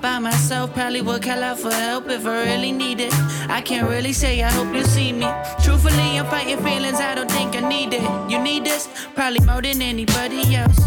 by myself, probably would call out for help if I really need it. I can't really say, I hope you see me. Truthfully, I'm fighting feelings, I don't think I need it. You need this, probably more than anybody else.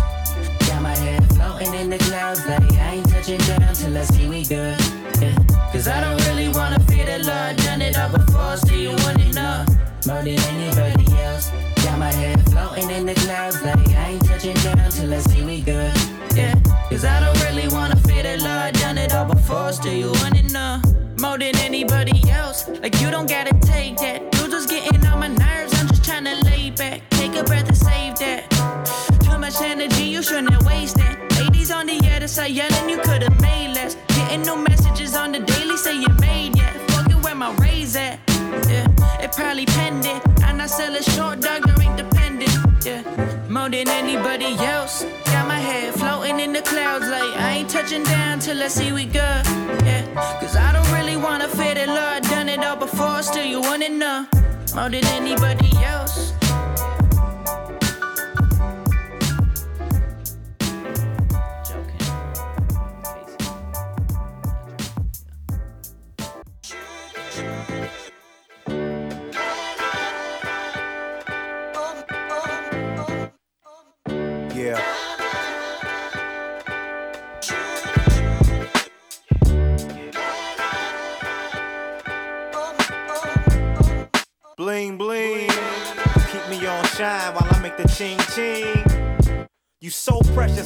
Got my head floating in the clouds, like I ain't touching down till I see we good. Yeah. Cause I don't really wanna feel the Lord, done it all before, see you want it know. More than anybody else. Got my head floating in the clouds, like I ain't touching down till I see we good. Yeah. Cause I don't really wanna feel it, Lord. Done it all before, still you want it now. More than anybody else, like you don't gotta take that. You just getting on my nerves, I'm just trying to lay back. Take a breath and save that. Too much energy you shouldn't have wasted. Ladies on the other side yelling, you could've made less. Getting no messages on the daily, say you made yet. Fucking where my raise at. Yeah, it probably pending. And I sell a short, dog, you ain't dependent. Yeah more than anybody else. Got my head floating in the clouds like I ain't touching down till I see we good. Yeah, cause I don't really wanna fit it, Lord. Done it all before, still you want it now. More than anybody else.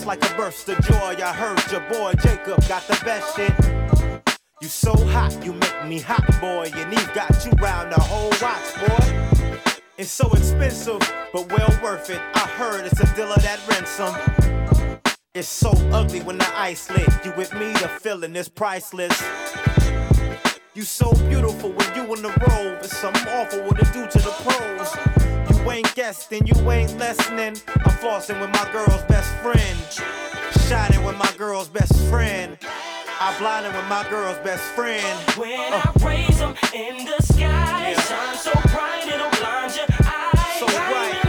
Like a burst of joy. I heard your boy Jacob got the best shit. You so hot, you make me hot, boy. And he got you round the whole watch, boy. It's so expensive, but well worth it. I heard it's a deal of that ransom. It's so ugly when the ice lit. You with me, the feeling is priceless. You so beautiful when you in the robe. It's something awful what it do to the pros ain't guessing, you ain't listening. I'm flossing with my girl's best friend. Shining with my girl's best friend. I blinded with my girl's best friend. When uh. I raise them in the sky, yeah. shine so bright it'll blind your eyes. So bright.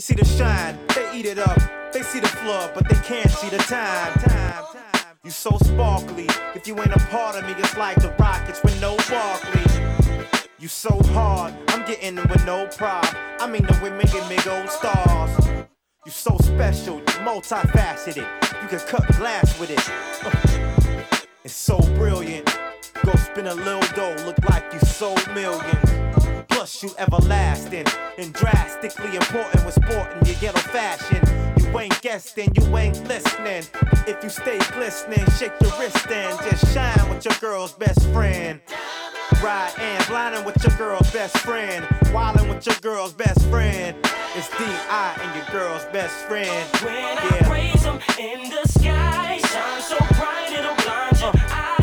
They see the shine, they eat it up. They see the flood, but they can't see the time. time, time. You so sparkly. If you ain't a part of me, it's like the Rockets with no sparkly. You so hard, I'm getting them with no prop. I mean the women give me gold stars. You so special, you multifaceted. You can cut glass with it. It's so brilliant. Go spin a little dough, look like you sold millions. Plus, you everlasting and drastically important with sporting your yellow fashion. You ain't guessing, you ain't listening. If you stay glistening, shake your wrist and just shine with your girl's best friend. Ride and blinding with your girl's best friend. Wildin' with your girl's best friend. It's D.I. and your girl's best friend. When yeah. I raise them in the sky, shine so bright it'll blind you. uh.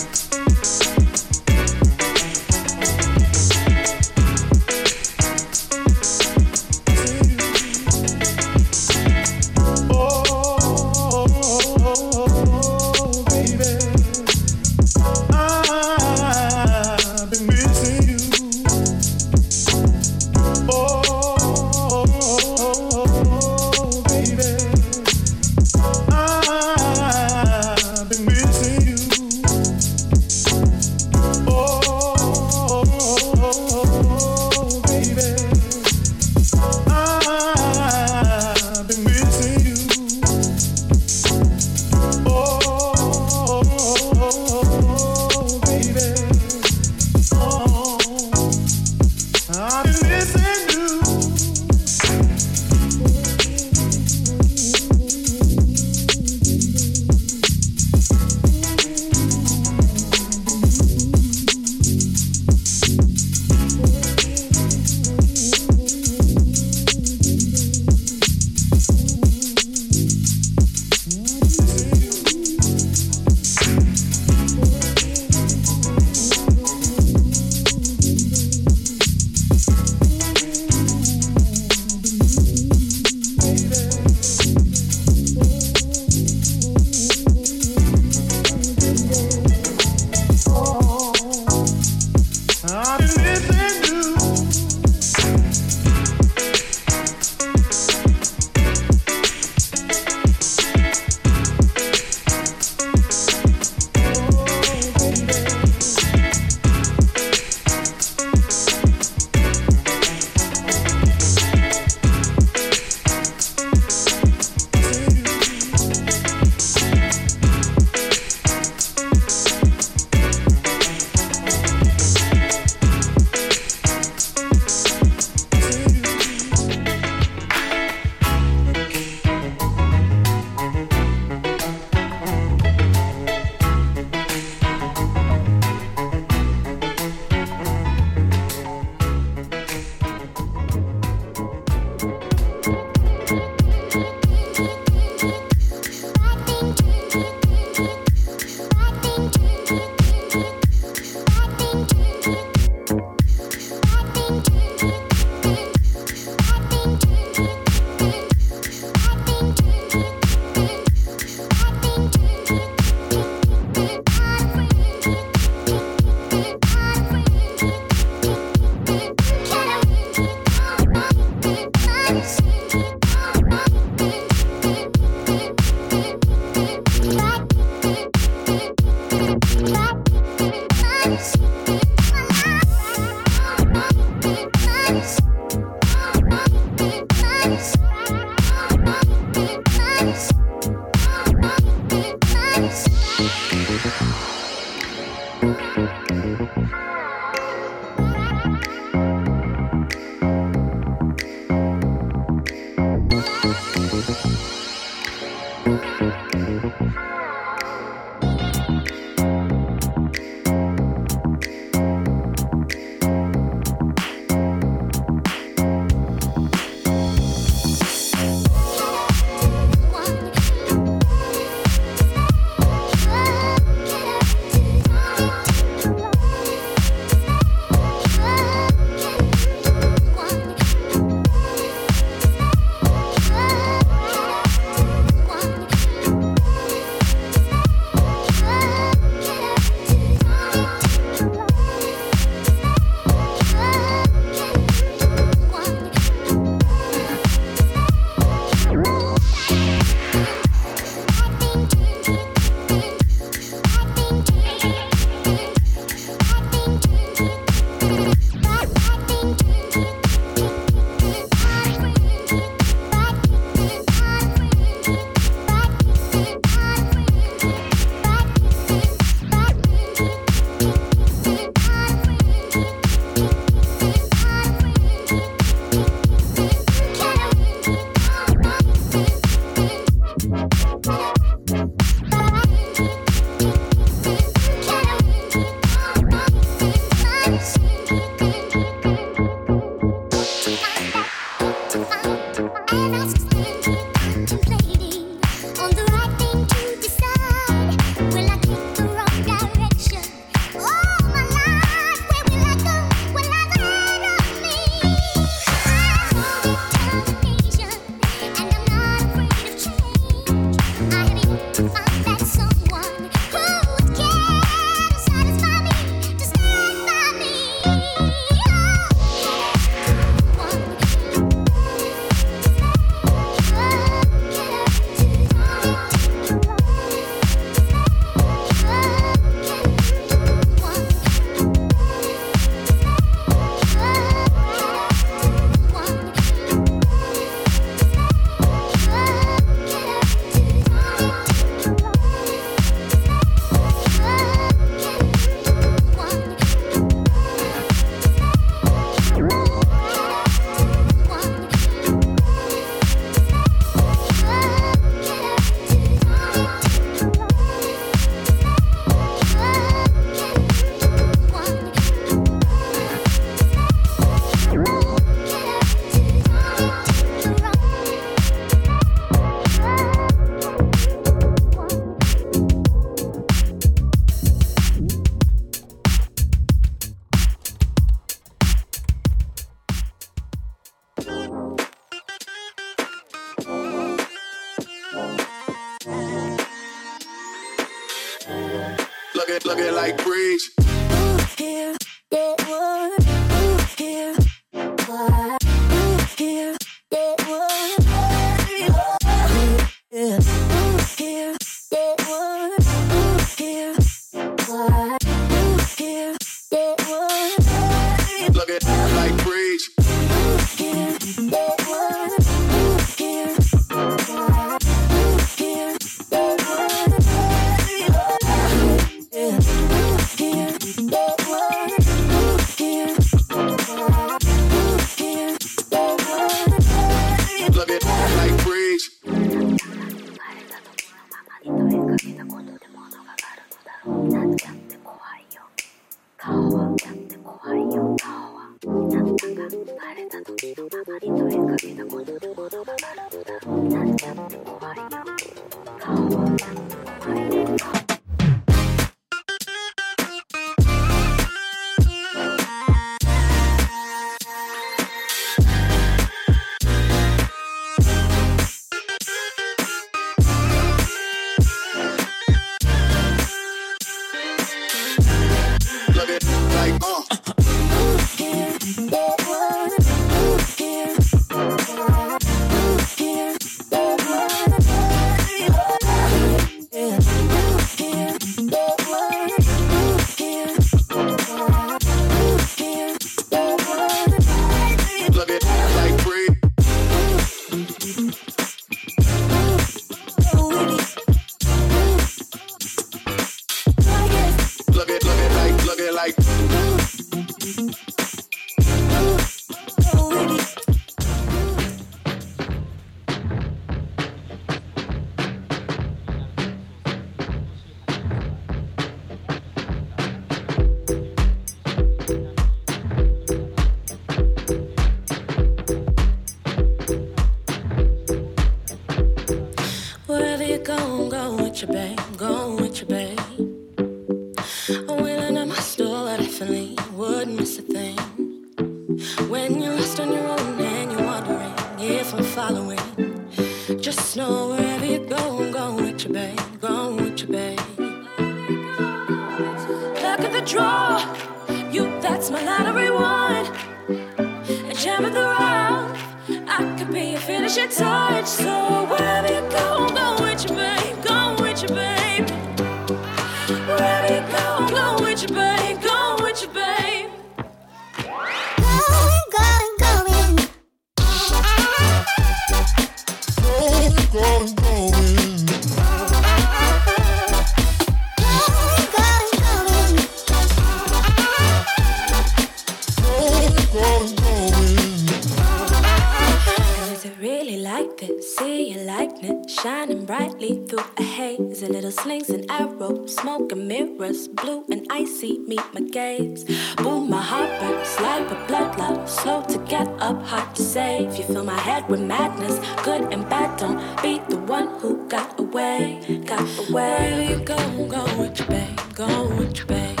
through a haze. A little slings and arrows, smoke and mirrors, blue and icy meet my gaze. Boom, my heart burns, slide a blood love. Slow to get up, hard to save. You fill my head with madness, good and bad. Don't be the one who got away, got away. Where you go, go with your babe, go with your babe.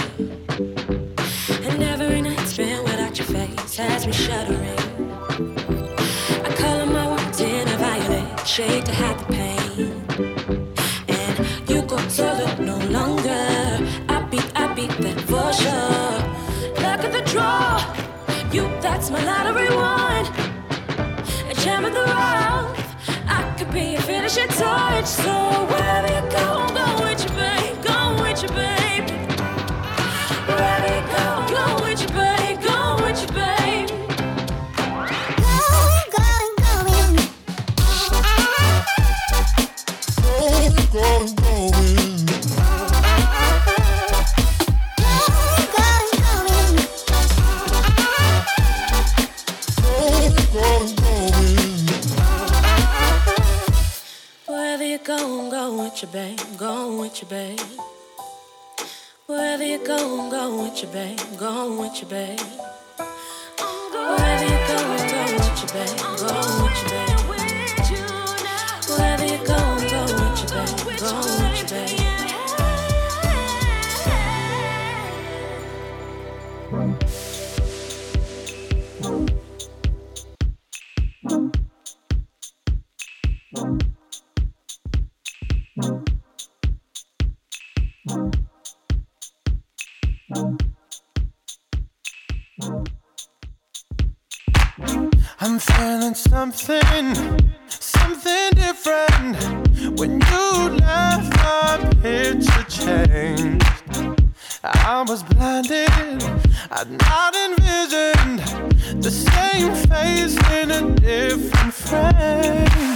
And every night's been without your face has me shuddering. I color my words in a violet shade to hide the your torch, so wherever you go. your babe, going with your babe. Wherever you go, I'm going with your babe, going with your babe. Wherever you go, I'm going with your babe, going with your babe. Wherever you go, I'm going with your babe, going with your babe. I'm feeling something, something different. When you left, my picture changed. I was blinded, I'd not envisioned the same face in a different frame.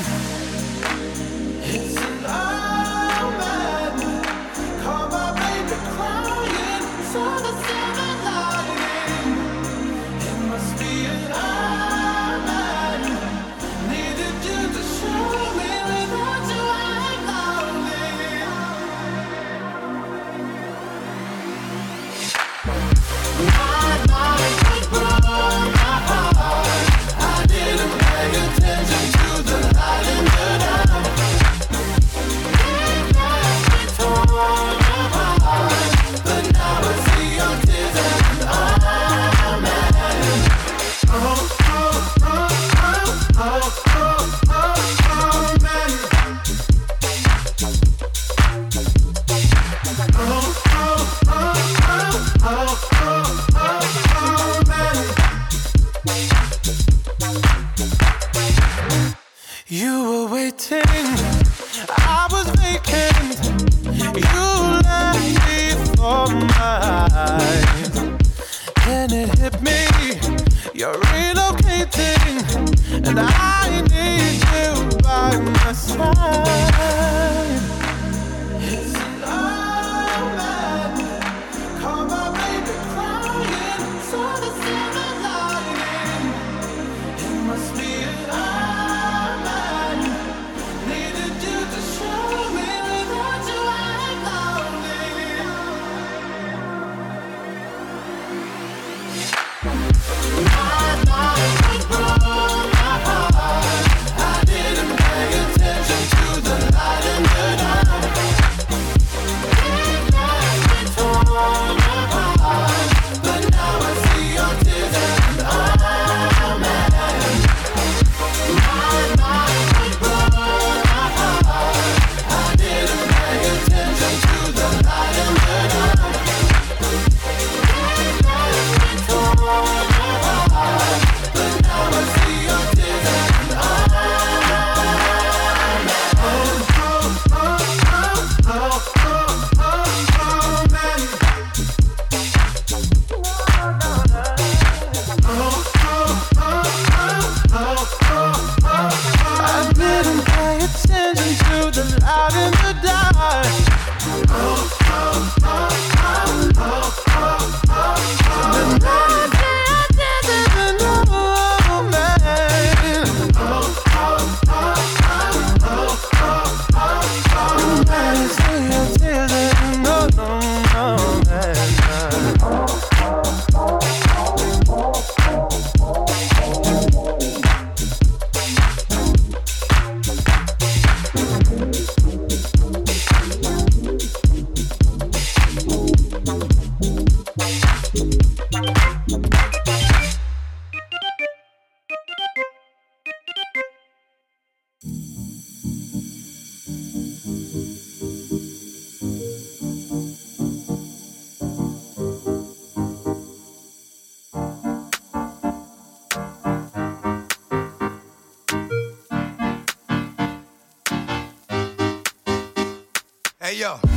Hey yo.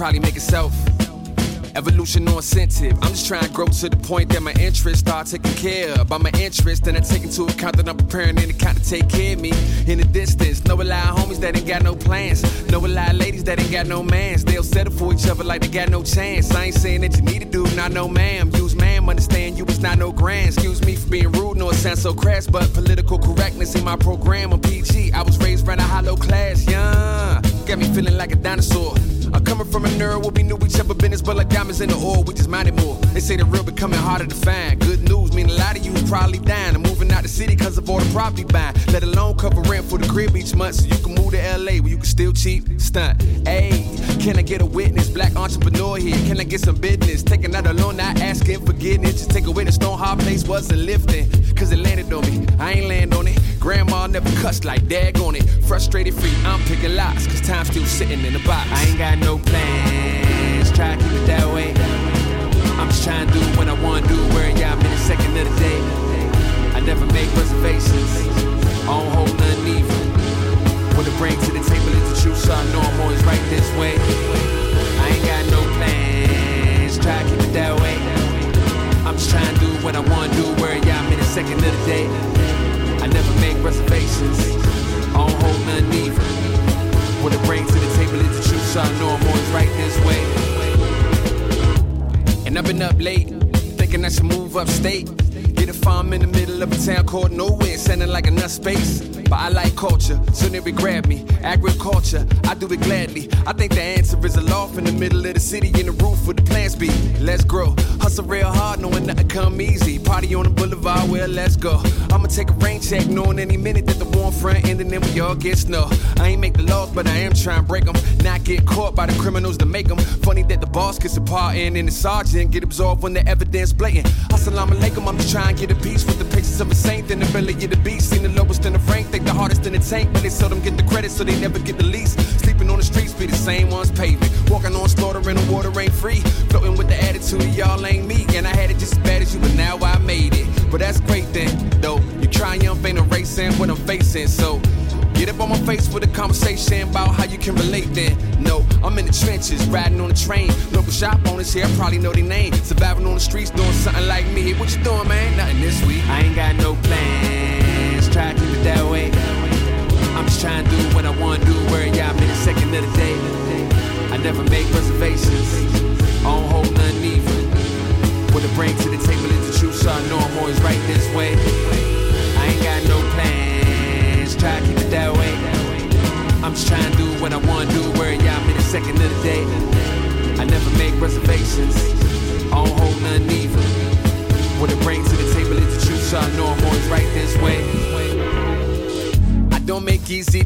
Probably make itself. Evolution no incentive. I'm just trying to grow to the point that my interests start taking care of. By my interest, then I take into account that I'm preparing an account to take care of me in the distance. A lot of homies that ain't got no plans. A lot of ladies that ain't got no mans. They'll settle for each other like they got no chance. I ain't saying that you need to do, not no ma'am. Use ma'am, understand you, it's not no grand. Excuse me for being rude, no it sounds so crass, but political correctness in my program on PG. I was raised around a hollow class, yeah. Got me feeling like a dinosaur. Coming from a nerd where we knew each other business, but like diamonds in the oil, we just minded more. They say the real becoming harder to find. Good news, mean a lot of you probably dying. I'm moving out the city cause of all the property buying. Let alone cover rent for the crib each month so you can move to LA where you can still cheap stunt. Hey, can I get a witness? Black entrepreneur here. Can I get some business? Taking out a loan, not asking forgiveness. Just take away the Stone hard place wasn't lifting. Cause it landed on me. I ain't land on it. Grandma never cussed like dag on it. Frustrated free, I'm picking lots. Cause time's still sitting in the box. I ain't got no plans. Try to keep it that way. I'm just trying to do what I want to do. Where y'all been a second of the day. I never make reservations. I don't hold nothing either. What to bring to the table is the truth, so I know I'm always right this way. I ain't got no plans. Try to keep it that way. I'm just trying to do what I want to do. Where y'all been a second of the day. I never make reservations. I don't hold nothing either. What it brings to the table is the truth, so I know I'm always right this way. And I've been up late, thinking I should move upstate. Get a farm in the middle of a town called nowhere, sounding like enough space. But I like culture, so never grab me. Agriculture, I do it gladly. I think the answer is a loft in the middle of the city in the roof with the plants be. Let's grow. Hustle real hard, knowing nothing come easy. Party on the boulevard, well, let's go. I'ma take a rain check, knowing any minute that the warm front end and then we all get snow. I ain't make the laws, but I am trying to break them. Not get caught by the criminals that make them. Funny that the boss gets a part in and the sergeant get absorbed when the evidence blatant. Assalamu alaikum, I'm just trying to get a piece with the pictures of a saint and the belly of the beast. Seen the lowest in the rank, the hardest in the tank, but they seldom get the credit, so they never get the least. Sleeping on the streets be the same ones paving. Walking on slaughter and the water ain't free. Floating with the attitude of y'all ain't me. And I had it just as bad as you, but now I made it. But that's great then, though. You triumph ain't erasing what I'm facing, so. Get up on my face with a conversation about how you can relate then. No, I'm in the trenches, riding on the train. Local shop owners here probably know their name. Surviving on the streets, doing something like me. What you doing, man?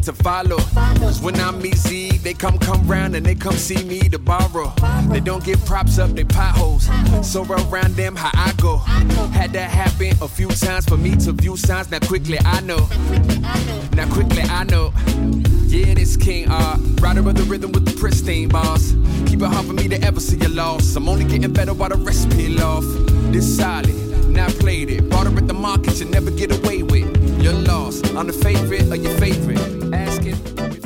To follow. When I'm easy, they come come round and they come see me to borrow. They don't get props up, they potholes. So around them, how I go. Had that happen a few times for me to view signs. Now quickly I know. Now quickly I know. Yeah, this King uh, R. Rider of the rhythm with the pristine bars. Keep it hard for me to ever see a loss. I'm only getting better while the rest peel off. This solid, now played it. Bought her at the market, you never get away with. You're lost. I'm the favorite of your favorite. Asking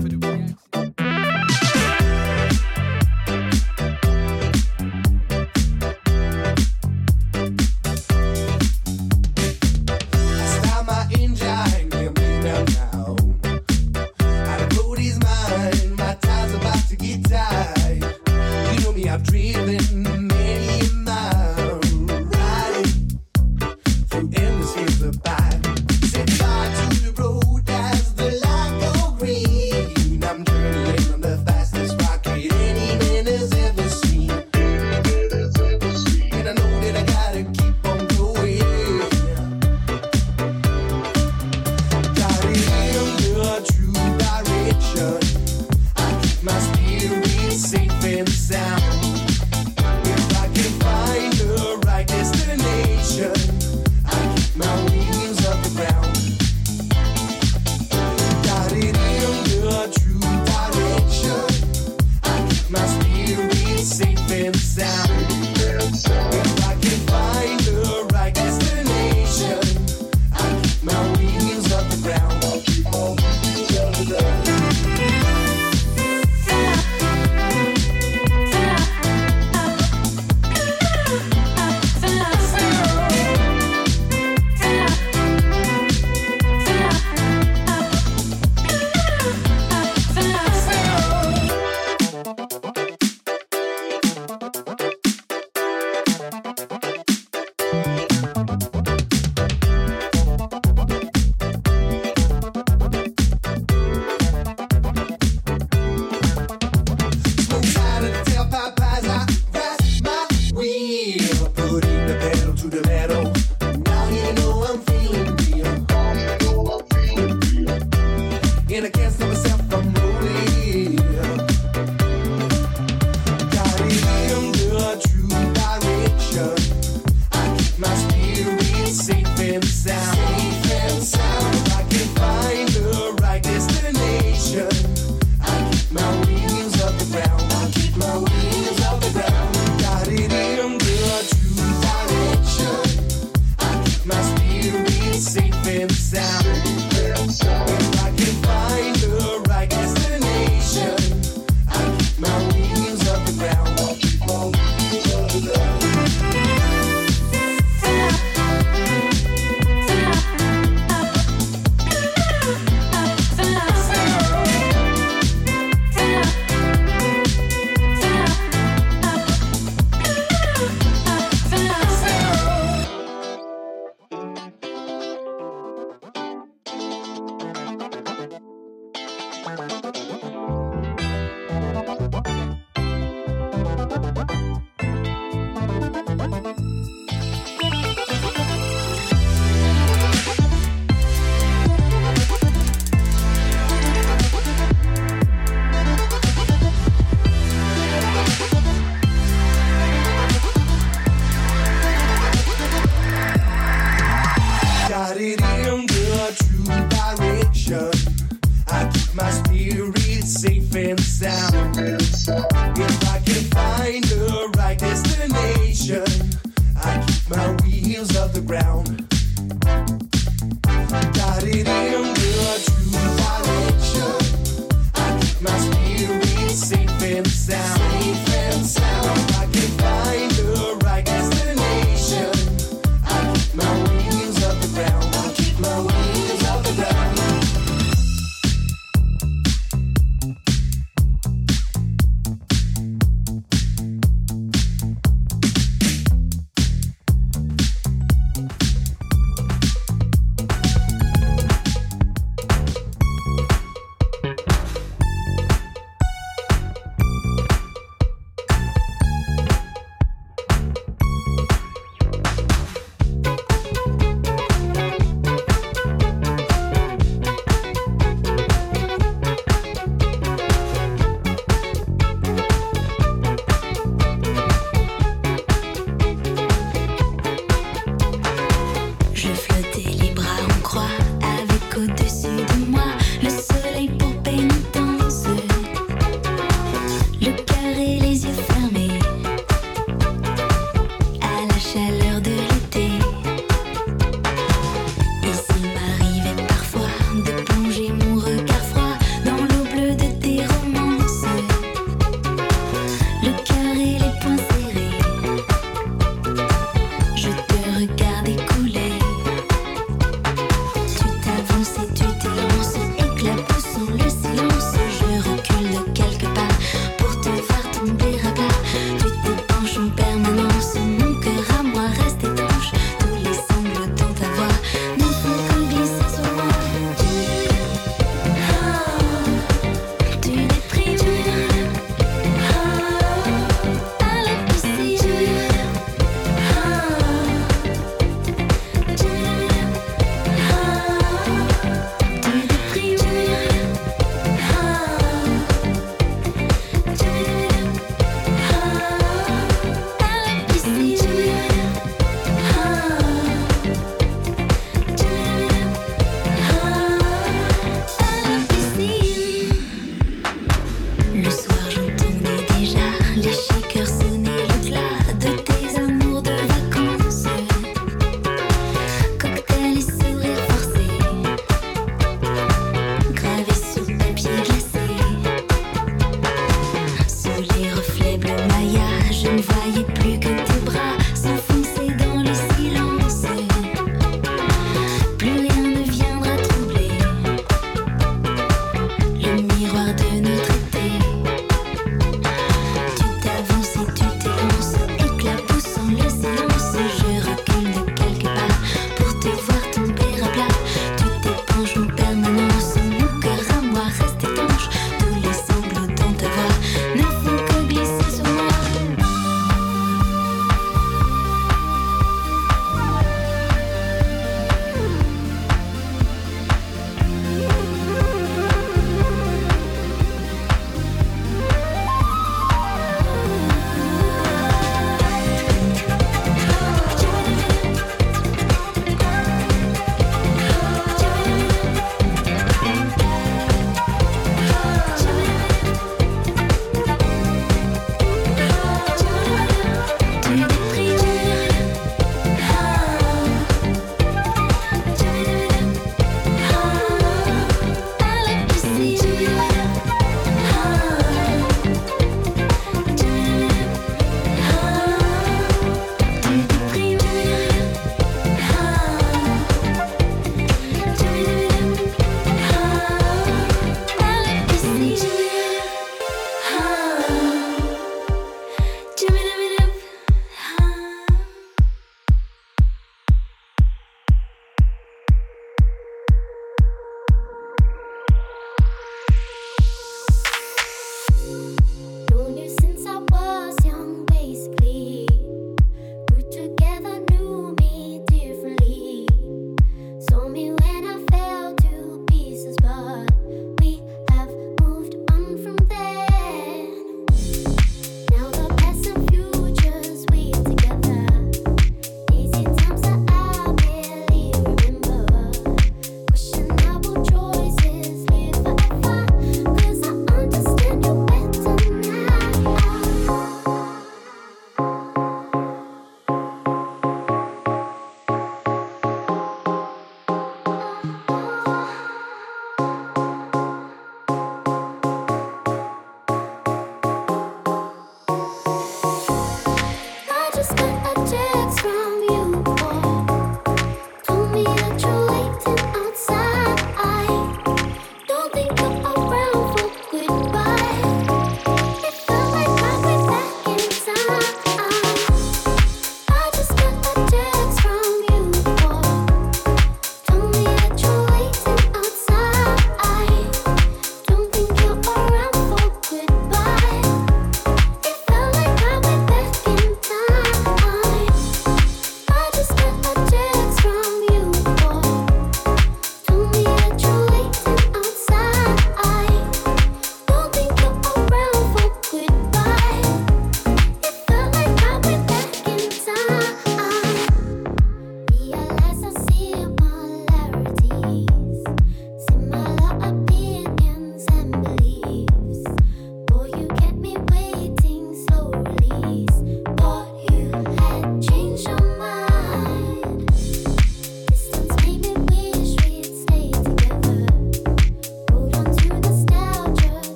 Має